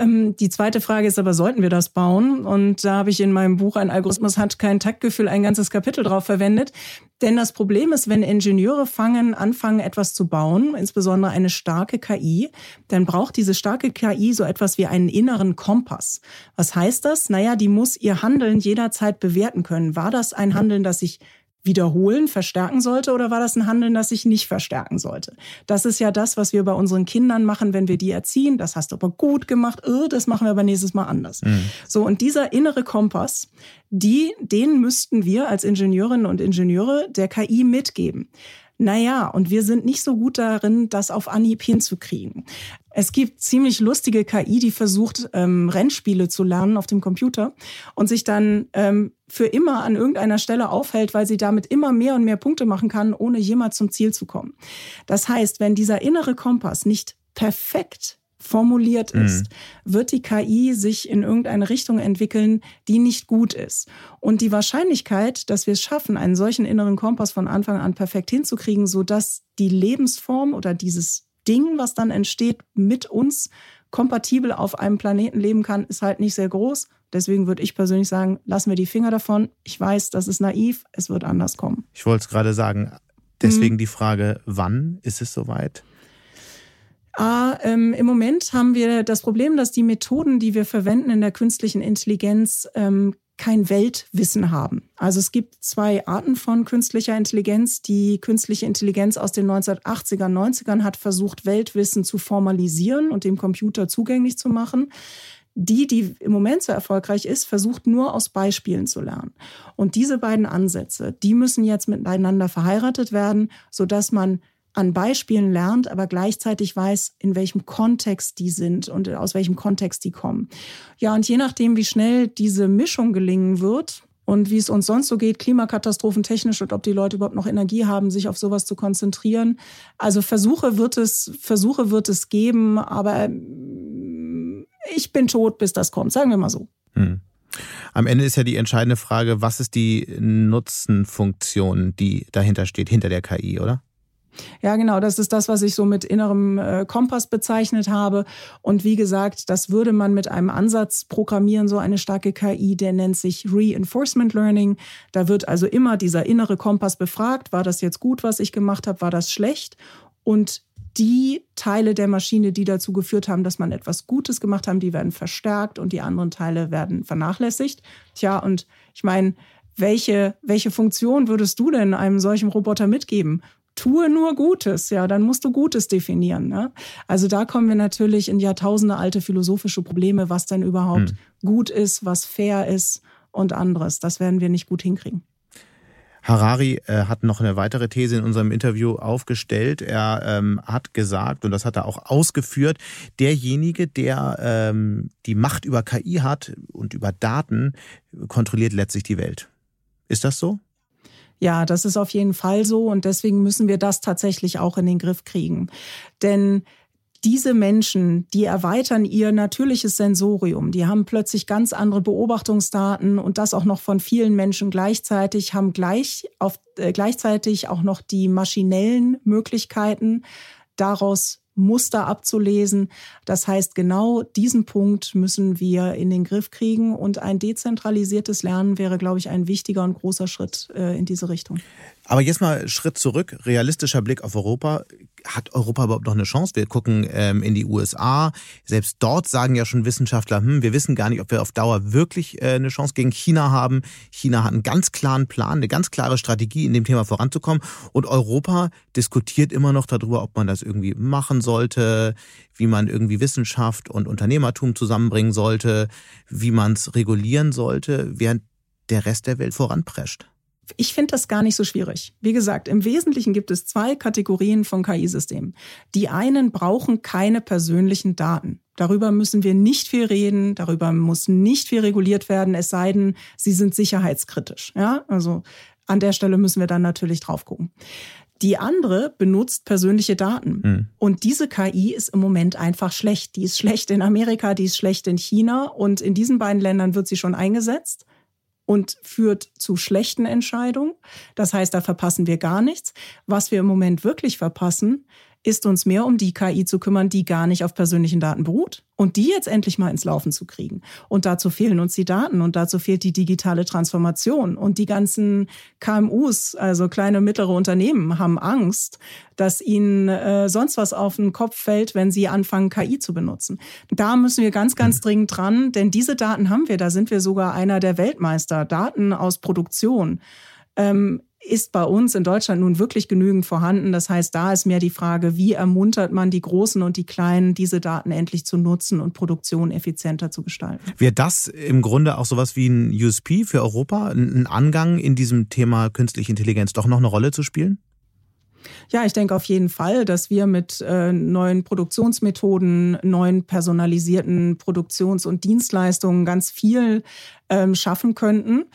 Ähm, die zweite Frage ist aber, sollten wir das bauen? Und da habe ich in meinem Buch Ein Algorithmus hat kein Taktgefühl ein ganzes Kapitel drauf verwendet. Denn das Problem ist, wenn Ingenieure fangen, anfangen, etwas zu bauen, insbesondere eine starke KI, dann braucht diese starke KI so etwas wie einen inneren Kompass. Was heißt das? Naja, die muss ihr Handeln jederzeit bewerten können. War das ein Handeln, das sich wiederholen, verstärken sollte oder war das ein Handeln, das sich nicht verstärken sollte? Das ist ja das, was wir bei unseren Kindern machen, wenn wir die erziehen. Das hast du aber gut gemacht, oh, das machen wir aber nächstes Mal anders. Mhm. So, und dieser innere Kompass, die, den müssten wir als Ingenieurinnen und Ingenieure der KI mitgeben. Naja, und wir sind nicht so gut darin, das auf Anhieb hinzukriegen. Es gibt ziemlich lustige KI, die versucht, ähm, Rennspiele zu lernen auf dem Computer und sich dann ähm, für immer an irgendeiner Stelle aufhält, weil sie damit immer mehr und mehr Punkte machen kann, ohne jemals zum Ziel zu kommen. Das heißt, wenn dieser innere Kompass nicht perfekt formuliert mhm. ist, mhm. wird die KI sich in irgendeine Richtung entwickeln, die nicht gut ist. Und die Wahrscheinlichkeit, dass wir es schaffen, einen solchen inneren Kompass von Anfang an perfekt hinzukriegen, so dass die Lebensform oder dieses Ding, was dann entsteht, mit uns kompatibel auf einem Planeten leben kann, ist halt nicht sehr groß. Deswegen würde ich persönlich sagen, lassen wir die Finger davon. Ich weiß, das ist naiv, es wird anders kommen. Ich wollte es gerade sagen. Deswegen mhm. die Frage, wann ist es soweit? Ah, ähm, Im Moment haben wir das Problem, dass die Methoden, die wir verwenden in der künstlichen Intelligenz, ähm, kein Weltwissen haben. Also es gibt zwei Arten von künstlicher Intelligenz. Die künstliche Intelligenz aus den 1980er, 90ern hat versucht, Weltwissen zu formalisieren und dem Computer zugänglich zu machen. Die, die im Moment so erfolgreich ist, versucht nur aus Beispielen zu lernen. Und diese beiden Ansätze, die müssen jetzt miteinander verheiratet werden, sodass man an Beispielen lernt, aber gleichzeitig weiß, in welchem Kontext die sind und aus welchem Kontext die kommen. Ja, und je nachdem, wie schnell diese Mischung gelingen wird, und wie es uns sonst so geht, Klimakatastrophen technisch und ob die Leute überhaupt noch Energie haben, sich auf sowas zu konzentrieren. Also Versuche wird es, Versuche wird es geben, aber mm, ich bin tot, bis das kommt, sagen wir mal so. Hm. Am Ende ist ja die entscheidende Frage, was ist die Nutzenfunktion, die dahinter steht, hinter der KI, oder? Ja, genau, das ist das, was ich so mit innerem äh, Kompass bezeichnet habe. Und wie gesagt, das würde man mit einem Ansatz programmieren, so eine starke KI, der nennt sich Reinforcement Learning. Da wird also immer dieser innere Kompass befragt, war das jetzt gut, was ich gemacht habe, war das schlecht? Und die Teile der Maschine, die dazu geführt haben, dass man etwas Gutes gemacht haben, die werden verstärkt und die anderen Teile werden vernachlässigt. Tja, und ich meine, welche, welche Funktion würdest du denn einem solchen Roboter mitgeben? Tue nur Gutes, ja, dann musst du Gutes definieren. Ne? Also da kommen wir natürlich in Jahrtausende alte philosophische Probleme, was denn überhaupt hm. gut ist, was fair ist und anderes. Das werden wir nicht gut hinkriegen. Harari äh, hat noch eine weitere These in unserem Interview aufgestellt. Er ähm, hat gesagt, und das hat er auch ausgeführt, derjenige, der ähm, die Macht über KI hat und über Daten, kontrolliert letztlich die Welt. Ist das so? Ja, das ist auf jeden Fall so und deswegen müssen wir das tatsächlich auch in den Griff kriegen. Denn diese Menschen, die erweitern ihr natürliches Sensorium, die haben plötzlich ganz andere Beobachtungsdaten und das auch noch von vielen Menschen gleichzeitig, haben gleich auf, äh, gleichzeitig auch noch die maschinellen Möglichkeiten, daraus Muster abzulesen. Das heißt, genau diesen Punkt müssen wir in den Griff kriegen und ein dezentralisiertes Lernen wäre, glaube ich, ein wichtiger und großer Schritt äh, in diese Richtung. Aber jetzt mal Schritt zurück, realistischer Blick auf Europa. Hat Europa überhaupt noch eine Chance? Wir gucken ähm, in die USA. Selbst dort sagen ja schon Wissenschaftler, hm, wir wissen gar nicht, ob wir auf Dauer wirklich äh, eine Chance gegen China haben. China hat einen ganz klaren Plan, eine ganz klare Strategie, in dem Thema voranzukommen. Und Europa diskutiert immer noch darüber, ob man das irgendwie machen sollte, wie man irgendwie Wissenschaft und Unternehmertum zusammenbringen sollte, wie man es regulieren sollte, während der Rest der Welt voranprescht. Ich finde das gar nicht so schwierig. Wie gesagt, im Wesentlichen gibt es zwei Kategorien von KI-Systemen. Die einen brauchen keine persönlichen Daten. Darüber müssen wir nicht viel reden, darüber muss nicht viel reguliert werden, es sei denn, sie sind sicherheitskritisch. Ja, also an der Stelle müssen wir dann natürlich drauf gucken. Die andere benutzt persönliche Daten. Mhm. Und diese KI ist im Moment einfach schlecht. Die ist schlecht in Amerika, die ist schlecht in China. Und in diesen beiden Ländern wird sie schon eingesetzt und führt zu schlechten Entscheidungen. Das heißt, da verpassen wir gar nichts. Was wir im Moment wirklich verpassen, ist uns mehr um die KI zu kümmern, die gar nicht auf persönlichen Daten beruht und die jetzt endlich mal ins Laufen zu kriegen. Und dazu fehlen uns die Daten und dazu fehlt die digitale Transformation. Und die ganzen KMUs, also kleine und mittlere Unternehmen, haben Angst, dass ihnen äh, sonst was auf den Kopf fällt, wenn sie anfangen, KI zu benutzen. Da müssen wir ganz, ganz dringend dran, denn diese Daten haben wir. Da sind wir sogar einer der Weltmeister. Daten aus Produktion. Ähm, ist bei uns in Deutschland nun wirklich genügend vorhanden. Das heißt, da ist mehr die Frage, wie ermuntert man die Großen und die Kleinen, diese Daten endlich zu nutzen und Produktion effizienter zu gestalten. Wäre das im Grunde auch sowas wie ein USP für Europa, ein Angang in diesem Thema künstliche Intelligenz doch noch eine Rolle zu spielen? Ja, ich denke auf jeden Fall, dass wir mit äh, neuen Produktionsmethoden, neuen personalisierten Produktions- und Dienstleistungen ganz viel ähm, schaffen könnten.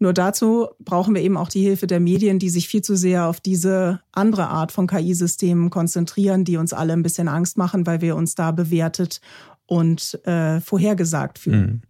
Nur dazu brauchen wir eben auch die Hilfe der Medien, die sich viel zu sehr auf diese andere Art von KI-Systemen konzentrieren, die uns alle ein bisschen Angst machen, weil wir uns da bewertet und äh, vorhergesagt fühlen.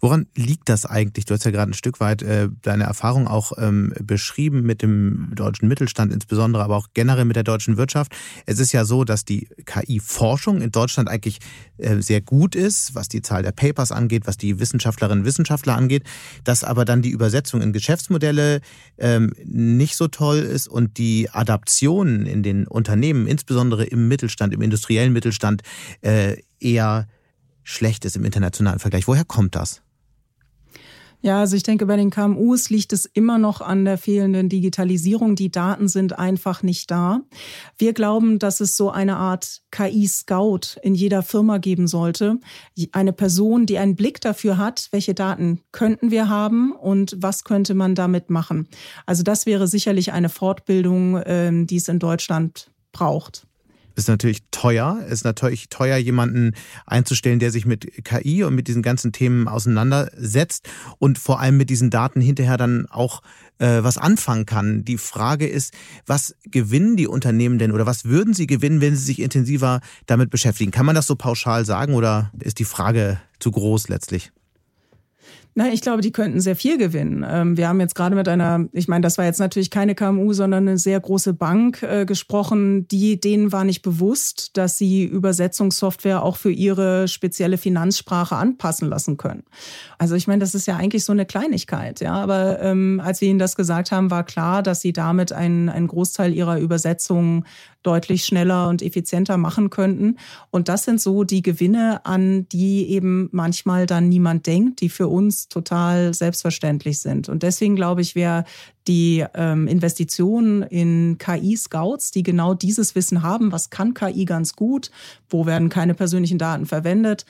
Woran liegt das eigentlich? Du hast ja gerade ein Stück weit äh, deine Erfahrung auch ähm, beschrieben mit dem deutschen Mittelstand insbesondere, aber auch generell mit der deutschen Wirtschaft. Es ist ja so, dass die KI-Forschung in Deutschland eigentlich äh, sehr gut ist, was die Zahl der Papers angeht, was die Wissenschaftlerinnen und Wissenschaftler angeht, dass aber dann die Übersetzung in Geschäftsmodelle ähm, nicht so toll ist und die Adaptionen in den Unternehmen, insbesondere im Mittelstand, im industriellen Mittelstand, äh, eher schlecht ist im internationalen Vergleich. Woher kommt das? Ja, also ich denke, bei den KMUs liegt es immer noch an der fehlenden Digitalisierung. Die Daten sind einfach nicht da. Wir glauben, dass es so eine Art KI-Scout in jeder Firma geben sollte. Eine Person, die einen Blick dafür hat, welche Daten könnten wir haben und was könnte man damit machen. Also das wäre sicherlich eine Fortbildung, ähm, die es in Deutschland braucht ist natürlich teuer. Ist natürlich teuer, jemanden einzustellen, der sich mit KI und mit diesen ganzen Themen auseinandersetzt und vor allem mit diesen Daten hinterher dann auch äh, was anfangen kann. Die Frage ist, was gewinnen die Unternehmen denn oder was würden sie gewinnen, wenn sie sich intensiver damit beschäftigen? Kann man das so pauschal sagen oder ist die Frage zu groß letztlich? Na, ich glaube, die könnten sehr viel gewinnen. Ähm, wir haben jetzt gerade mit einer, ich meine, das war jetzt natürlich keine KMU, sondern eine sehr große Bank äh, gesprochen, die denen war nicht bewusst, dass sie Übersetzungssoftware auch für ihre spezielle Finanzsprache anpassen lassen können. Also ich meine, das ist ja eigentlich so eine Kleinigkeit, ja. Aber ähm, als wir ihnen das gesagt haben, war klar, dass sie damit einen, einen Großteil ihrer Übersetzungen deutlich schneller und effizienter machen könnten. Und das sind so die Gewinne, an die eben manchmal dann niemand denkt, die für uns total selbstverständlich sind. Und deswegen glaube ich, wäre die ähm, Investitionen in KI-Scouts, die genau dieses Wissen haben, was kann KI ganz gut, wo werden keine persönlichen Daten verwendet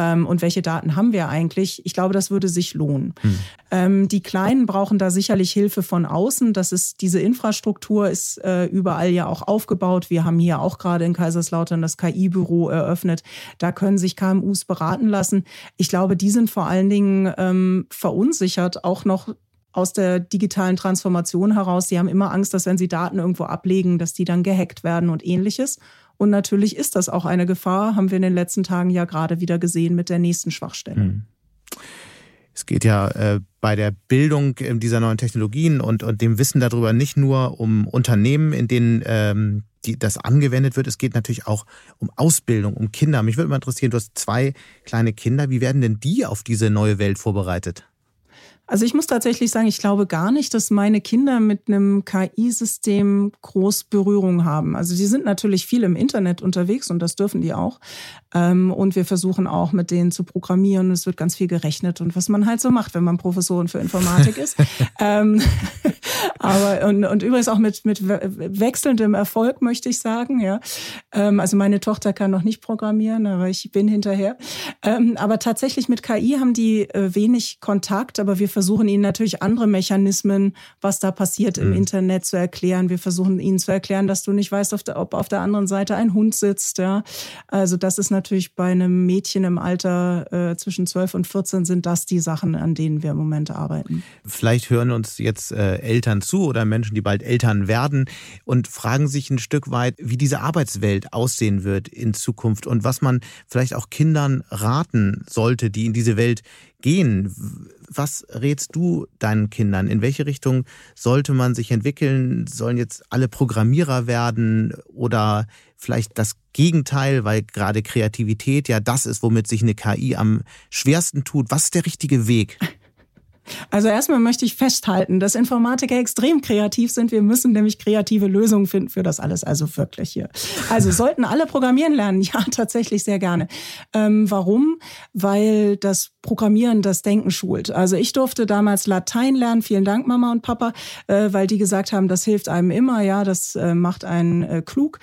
ähm, und welche Daten haben wir eigentlich, ich glaube, das würde sich lohnen. Hm. Ähm, die Kleinen brauchen da sicherlich Hilfe von außen. Das ist, diese Infrastruktur ist äh, überall ja auch aufgebaut. Wir haben hier auch gerade in Kaiserslautern das KI-Büro eröffnet. Da können sich KMUs beraten lassen. Ich glaube, die sind vor allen Dingen ähm, verunsichert, auch noch aus der digitalen Transformation heraus. Sie haben immer Angst, dass wenn sie Daten irgendwo ablegen, dass die dann gehackt werden und ähnliches. Und natürlich ist das auch eine Gefahr, haben wir in den letzten Tagen ja gerade wieder gesehen mit der nächsten Schwachstelle. Hm. Es geht ja äh, bei der Bildung äh, dieser neuen Technologien und, und dem Wissen darüber nicht nur um Unternehmen, in denen ähm, die, das angewendet wird. Es geht natürlich auch um Ausbildung, um Kinder. Mich würde mal interessieren, du hast zwei kleine Kinder. Wie werden denn die auf diese neue Welt vorbereitet? Also ich muss tatsächlich sagen, ich glaube gar nicht, dass meine Kinder mit einem KI-System groß Berührung haben. Also die sind natürlich viel im Internet unterwegs und das dürfen die auch. Ähm, und wir versuchen auch mit denen zu programmieren. Es wird ganz viel gerechnet und was man halt so macht, wenn man Professorin für Informatik ist. [laughs] Ähm, aber und, und übrigens auch mit, mit wechselndem Erfolg, möchte ich sagen. Ja. Ähm, also meine Tochter kann noch nicht programmieren, aber ich bin hinterher. Aber tatsächlich mit KI haben die äh, wenig Kontakt, aber wir versuchen ihnen natürlich andere Mechanismen, was da passiert im mhm. Internet zu erklären. Wir versuchen ihnen zu erklären, dass du nicht weißt, ob auf der anderen Seite ein Hund sitzt. Ja. Also das ist natürlich bei einem Mädchen im Alter äh, zwischen 12 und 14 sind das die Sachen, an denen wir im Moment arbeiten. Vielleicht hören uns jetzt äh, Eltern zu oder Menschen, die bald Eltern werden und fragen sich ein Stück weit, wie diese Arbeitswelt aussehen wird in Zukunft und was man vielleicht auch Kindern raten sollte, die in diese Welt gehen. Was rätst du deinen Kindern? In welche Richtung sollte man sich entwickeln? Sollen jetzt alle Programmierer werden oder vielleicht das Gegenteil, weil gerade Kreativität ja das ist, womit sich eine KI am schwersten tut. Was ist der richtige Weg? [laughs] Also erstmal möchte ich festhalten, dass Informatiker extrem kreativ sind. Wir müssen nämlich kreative Lösungen finden für das alles. Also wirklich hier. Also sollten alle programmieren lernen? [laughs] Ja, tatsächlich sehr gerne. Ähm, warum? Weil das Programmieren das Denken schult. Also ich durfte damals Latein lernen. Vielen Dank, Mama und Papa, äh, weil die gesagt haben, das hilft einem immer. Ja, das äh, macht einen äh, klug.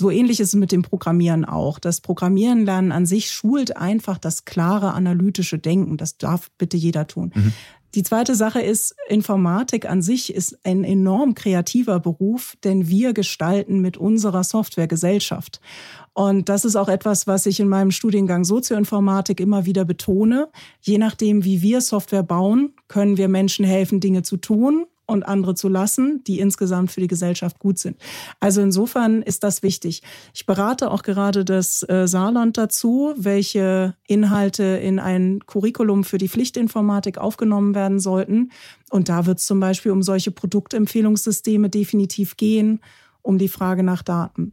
So ähnlich ist es mit dem Programmieren auch. Das Programmieren lernen an sich schult einfach das klare analytische Denken. Das darf bitte jeder tun. Mhm. Die zweite Sache ist, Informatik an sich ist ein enorm kreativer Beruf, denn wir gestalten mit unserer Software Gesellschaft. Und das ist auch etwas, was ich in meinem Studiengang Sozioinformatik immer wieder betone. Je nachdem, wie wir Software bauen, können wir Menschen helfen, Dinge zu tun und andere zu lassen, die insgesamt für die Gesellschaft gut sind. Also insofern ist das wichtig. Ich berate auch gerade das äh, Saarland dazu, welche Inhalte in ein Curriculum für die Pflichtinformatik aufgenommen werden sollten. Und da wird es zum Beispiel um solche Produktempfehlungssysteme definitiv gehen, um die Frage nach Daten.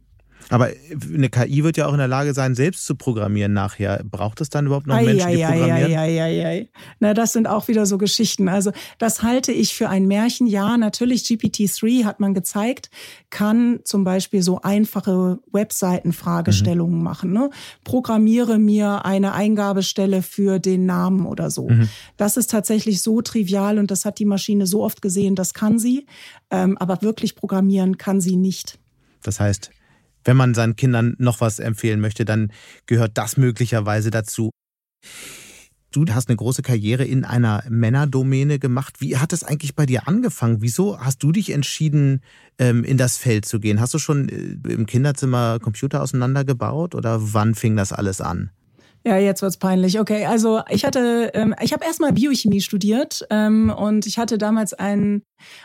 Aber eine KI wird ja auch in der Lage sein, selbst zu programmieren nachher. Braucht es dann überhaupt noch Menschen, die programmieren? Ei, ei, ei, Na, das sind auch wieder so Geschichten. Also das halte ich für ein Märchen. Ja, natürlich GPT-3 hat man gezeigt, kann zum Beispiel so einfache Webseitenfragestellungen mhm. machen. Ne? Programmiere mir eine Eingabestelle für den Namen oder so. Mhm. Das ist tatsächlich so trivial und das hat die Maschine so oft gesehen, das kann sie. Ähm, aber wirklich programmieren kann sie nicht. Das heißt, wenn man seinen Kindern noch was empfehlen möchte, dann gehört das möglicherweise dazu. Du hast eine große Karriere in einer Männerdomäne gemacht. Wie hat es eigentlich bei dir angefangen? Wieso hast du dich entschieden, ähm, in das Feld zu gehen? Hast du schon äh, im Kinderzimmer Computer auseinandergebaut oder wann fing das alles an? Ja, jetzt wird's peinlich. Okay, also ich hatte, ähm, ich habe erstmal Biochemie studiert ähm, und ich hatte damals einen,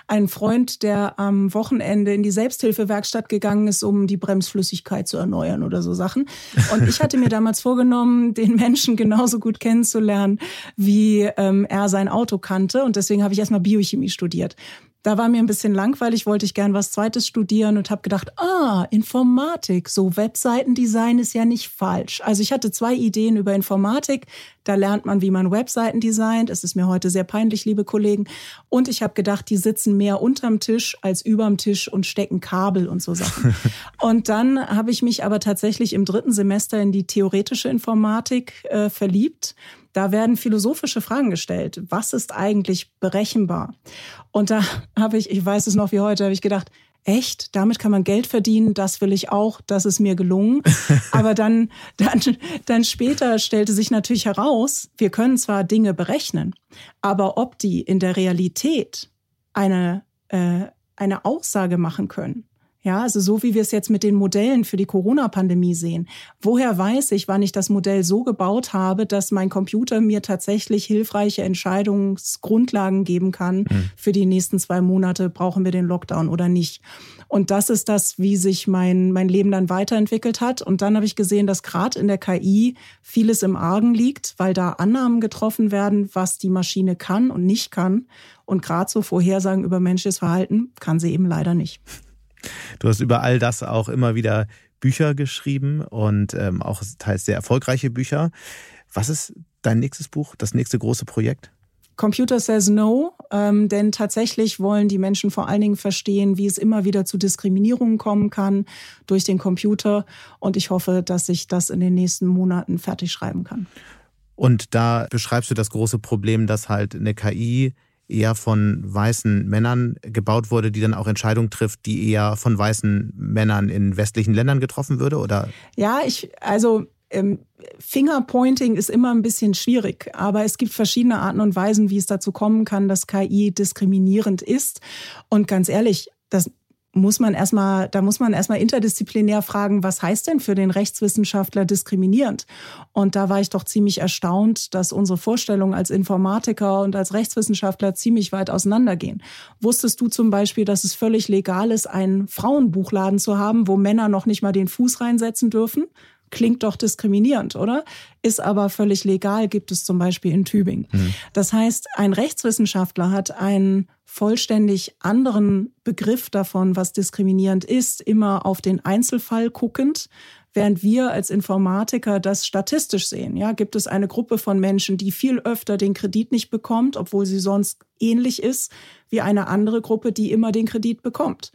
einen Freund, der am Wochenende in die Selbsthilfewerkstatt gegangen ist, um die Bremsflüssigkeit zu erneuern oder so Sachen. Und ich hatte mir damals vorgenommen, den Menschen genauso gut kennenzulernen, wie ähm, er sein Auto kannte. Und deswegen habe ich erstmal Biochemie studiert. Da war mir ein bisschen langweilig, wollte ich gern was Zweites studieren und habe gedacht, ah, Informatik, so Webseitendesign ist ja nicht falsch. Also ich hatte zwei Ideen über Informatik. Da lernt man, wie man Webseiten designt. Es ist mir heute sehr peinlich, liebe Kollegen. Und ich habe gedacht, die sitzen mehr unterm Tisch als überm Tisch und stecken Kabel und so Sachen. [laughs] und dann habe ich mich aber tatsächlich im dritten Semester in die theoretische Informatik äh, verliebt da werden philosophische Fragen gestellt. Was ist eigentlich berechenbar? Und da [laughs] habe ich, ich weiß es noch wie heute, habe ich gedacht, echt, damit kann man Geld verdienen, das will ich auch, das ist mir gelungen. [laughs] Aber dann, dann, dann später stellte sich natürlich heraus, wir können zwar Dinge berechnen, aber ob die in der Realität eine, äh, eine Aussage machen können, ja, also so wie wir es jetzt mit den Modellen für die Corona-Pandemie sehen. Woher weiß ich, wann ich das Modell so gebaut habe, dass mein Computer mir tatsächlich hilfreiche Entscheidungsgrundlagen geben kann mhm. für die nächsten zwei Monate, brauchen wir den Lockdown oder nicht. Und das ist das, wie sich mein, mein Leben dann weiterentwickelt hat. Und dann habe ich gesehen, dass gerade in der KI vieles im Argen liegt, weil da Annahmen getroffen werden, was die Maschine kann und nicht kann. Und gerade so Vorhersagen über menschliches Verhalten kann sie eben leider nicht. Du hast über all das auch immer wieder Bücher geschrieben und ähm, auch teils sehr erfolgreiche Bücher. Was ist dein nächstes Buch, das nächste große Projekt? Computer says no, ähm, denn tatsächlich wollen die Menschen vor allen Dingen verstehen, wie es immer wieder zu Diskriminierungen kommen kann durch den Computer. Und ich hoffe, dass ich das in den nächsten Monaten fertig schreiben kann. Und da beschreibst du das große Problem, dass halt eine KI eher von weißen Männern gebaut wurde, die dann auch Entscheidungen trifft, die eher von weißen Männern in westlichen Ländern getroffen würde, oder? Ja, ich, also ähm, Fingerpointing ist immer ein bisschen schwierig, aber es gibt verschiedene Arten und Weisen, wie es dazu kommen kann, dass KI diskriminierend ist. Und ganz ehrlich, das muss man erstmal, da muss man erstmal interdisziplinär fragen, was heißt denn für den Rechtswissenschaftler diskriminierend? Und da war ich doch ziemlich erstaunt, dass unsere Vorstellungen als Informatiker und als Rechtswissenschaftler ziemlich weit auseinandergehen. Wusstest du zum Beispiel, dass es völlig legal ist, einen Frauenbuchladen zu haben, wo Männer noch nicht mal den Fuß reinsetzen dürfen? Klingt doch diskriminierend, oder? Ist aber völlig legal, gibt es zum Beispiel in Tübingen. Mhm. Das heißt, ein Rechtswissenschaftler hat einen vollständig anderen Begriff davon, was diskriminierend ist, immer auf den Einzelfall guckend, während wir als Informatiker das statistisch sehen. Ja, gibt es eine Gruppe von Menschen, die viel öfter den Kredit nicht bekommt, obwohl sie sonst ähnlich ist wie eine andere Gruppe, die immer den Kredit bekommt.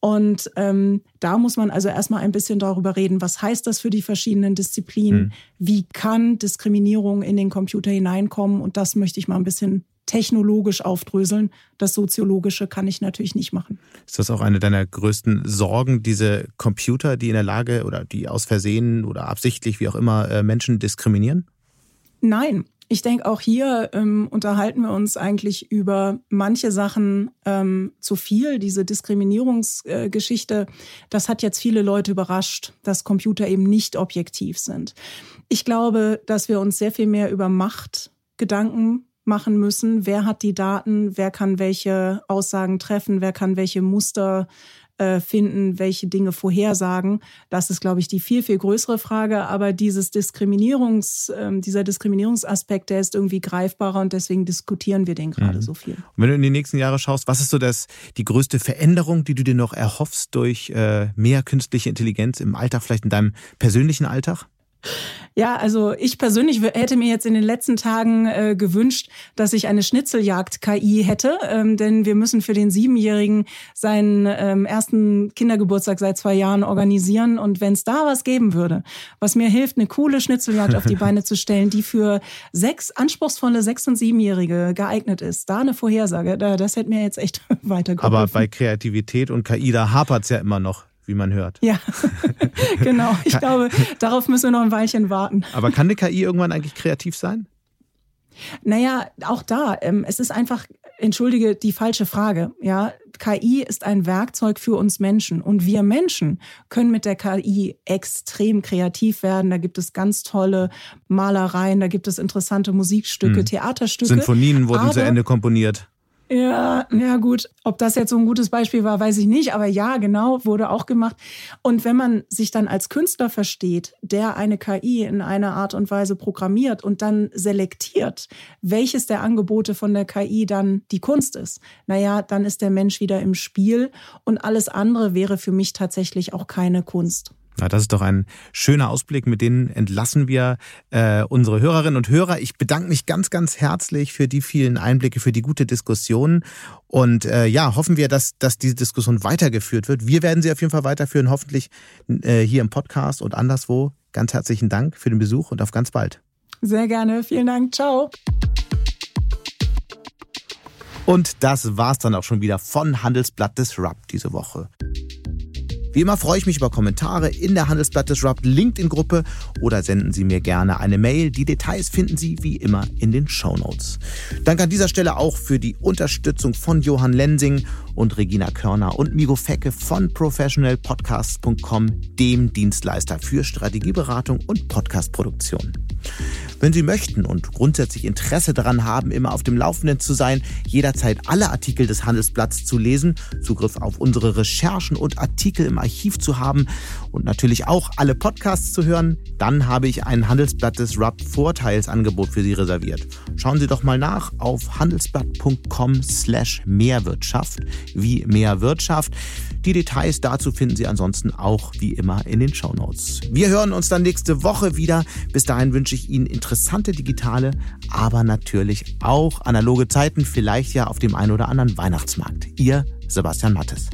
Und ähm, da muss man also erstmal ein bisschen darüber reden, was heißt das für die verschiedenen Disziplinen? Hm. Wie kann Diskriminierung in den Computer hineinkommen? Und das möchte ich mal ein bisschen technologisch aufdröseln. Das Soziologische kann ich natürlich nicht machen. Ist das auch eine deiner größten Sorgen, diese Computer, die in der Lage oder die aus Versehen oder absichtlich, wie auch immer, äh, Menschen diskriminieren? Nein. Ich denke, auch hier ähm, unterhalten wir uns eigentlich über manche Sachen ähm, zu viel. Diese Diskriminierungsgeschichte, äh, das hat jetzt viele Leute überrascht, dass Computer eben nicht objektiv sind. Ich glaube, dass wir uns sehr viel mehr über Macht Gedanken machen müssen. Wer hat die Daten? Wer kann welche Aussagen treffen? Wer kann welche Muster äh, finden? Welche Dinge vorhersagen? Das ist, glaube ich, die viel, viel größere Frage. Aber dieses Diskriminierungs, äh, dieser Diskriminierungsaspekt, der ist irgendwie greifbarer und deswegen diskutieren wir den gerade mhm. so viel. Und wenn du in die nächsten Jahre schaust, was ist so das, die größte Veränderung, die du dir noch erhoffst durch äh, mehr künstliche Intelligenz im Alltag, vielleicht in deinem persönlichen Alltag? Ja, also ich persönlich hätte mir jetzt in den letzten Tagen äh, gewünscht, dass ich eine Schnitzeljagd-KI hätte, ähm, denn wir müssen für den Siebenjährigen seinen ähm, ersten Kindergeburtstag seit zwei Jahren organisieren. Und wenn es da was geben würde, was mir hilft, eine coole Schnitzeljagd auf die [laughs] Beine zu stellen, die für sechs anspruchsvolle Sechs- und Siebenjährige geeignet ist, da eine Vorhersage, das hätte mir jetzt echt [laughs] weitergeholfen. Aber bei Kreativität und KI, da hapert es ja immer noch wie man hört. Ja, [laughs] genau. Ich glaube, darauf müssen wir noch ein Weilchen warten. Aber kann eine KI irgendwann eigentlich kreativ sein? Naja, auch da. Ähm, es ist einfach entschuldige die falsche Frage. Ja, KI ist ein Werkzeug für uns Menschen und wir Menschen können mit der KI extrem kreativ werden. Da gibt es ganz tolle Malereien, da gibt es interessante Musikstücke, hm. Theaterstücke. Sinfonien wurden zu Ende komponiert. Ja, ja gut. Ob das jetzt so ein gutes Beispiel war, weiß ich nicht. Aber ja, genau, wurde auch gemacht. Und wenn man sich dann als Künstler versteht, der eine KI in einer Art und Weise programmiert und dann selektiert, welches der Angebote von der KI dann die Kunst ist, naja, dann ist der Mensch wieder im Spiel und alles andere wäre für mich tatsächlich auch keine Kunst. Na, das ist doch ein schöner Ausblick, mit denen entlassen wir äh, unsere Hörerinnen und Hörer. Ich bedanke mich ganz, ganz herzlich für die vielen Einblicke, für die gute Diskussion. Und äh, ja, hoffen wir, dass, dass diese Diskussion weitergeführt wird. Wir werden sie auf jeden Fall weiterführen, hoffentlich äh, hier im Podcast und anderswo. Ganz herzlichen Dank für den Besuch und auf ganz bald. Sehr gerne. Vielen Dank. Ciao. Und das war's dann auch schon wieder von Handelsblatt Disrupt diese Woche. Wie immer freue ich mich über Kommentare in der Handelsblatt Disrupt LinkedIn-Gruppe oder senden Sie mir gerne eine Mail. Die Details finden Sie wie immer in den Show Notes. Danke an dieser Stelle auch für die Unterstützung von Johann Lensing und Regina Körner und Migo Fecke von professionalpodcasts.com, dem Dienstleister für Strategieberatung und Podcastproduktion. Wenn Sie möchten und grundsätzlich Interesse daran haben, immer auf dem Laufenden zu sein, jederzeit alle Artikel des Handelsblatts zu lesen, Zugriff auf unsere Recherchen und Artikel im Archiv zu haben und natürlich auch alle Podcasts zu hören, dann habe ich ein Handelsblatt des RUB Vorteilsangebot für Sie reserviert. Schauen Sie doch mal nach auf handelsblatt.com slash Mehrwirtschaft, wie mehr Wirtschaft. Die Details dazu finden Sie ansonsten auch wie immer in den Show Notes. Wir hören uns dann nächste Woche wieder. Bis dahin wünsche ich Ihnen interessante digitale, aber natürlich auch analoge Zeiten, vielleicht ja auf dem einen oder anderen Weihnachtsmarkt. Ihr Sebastian Mattes.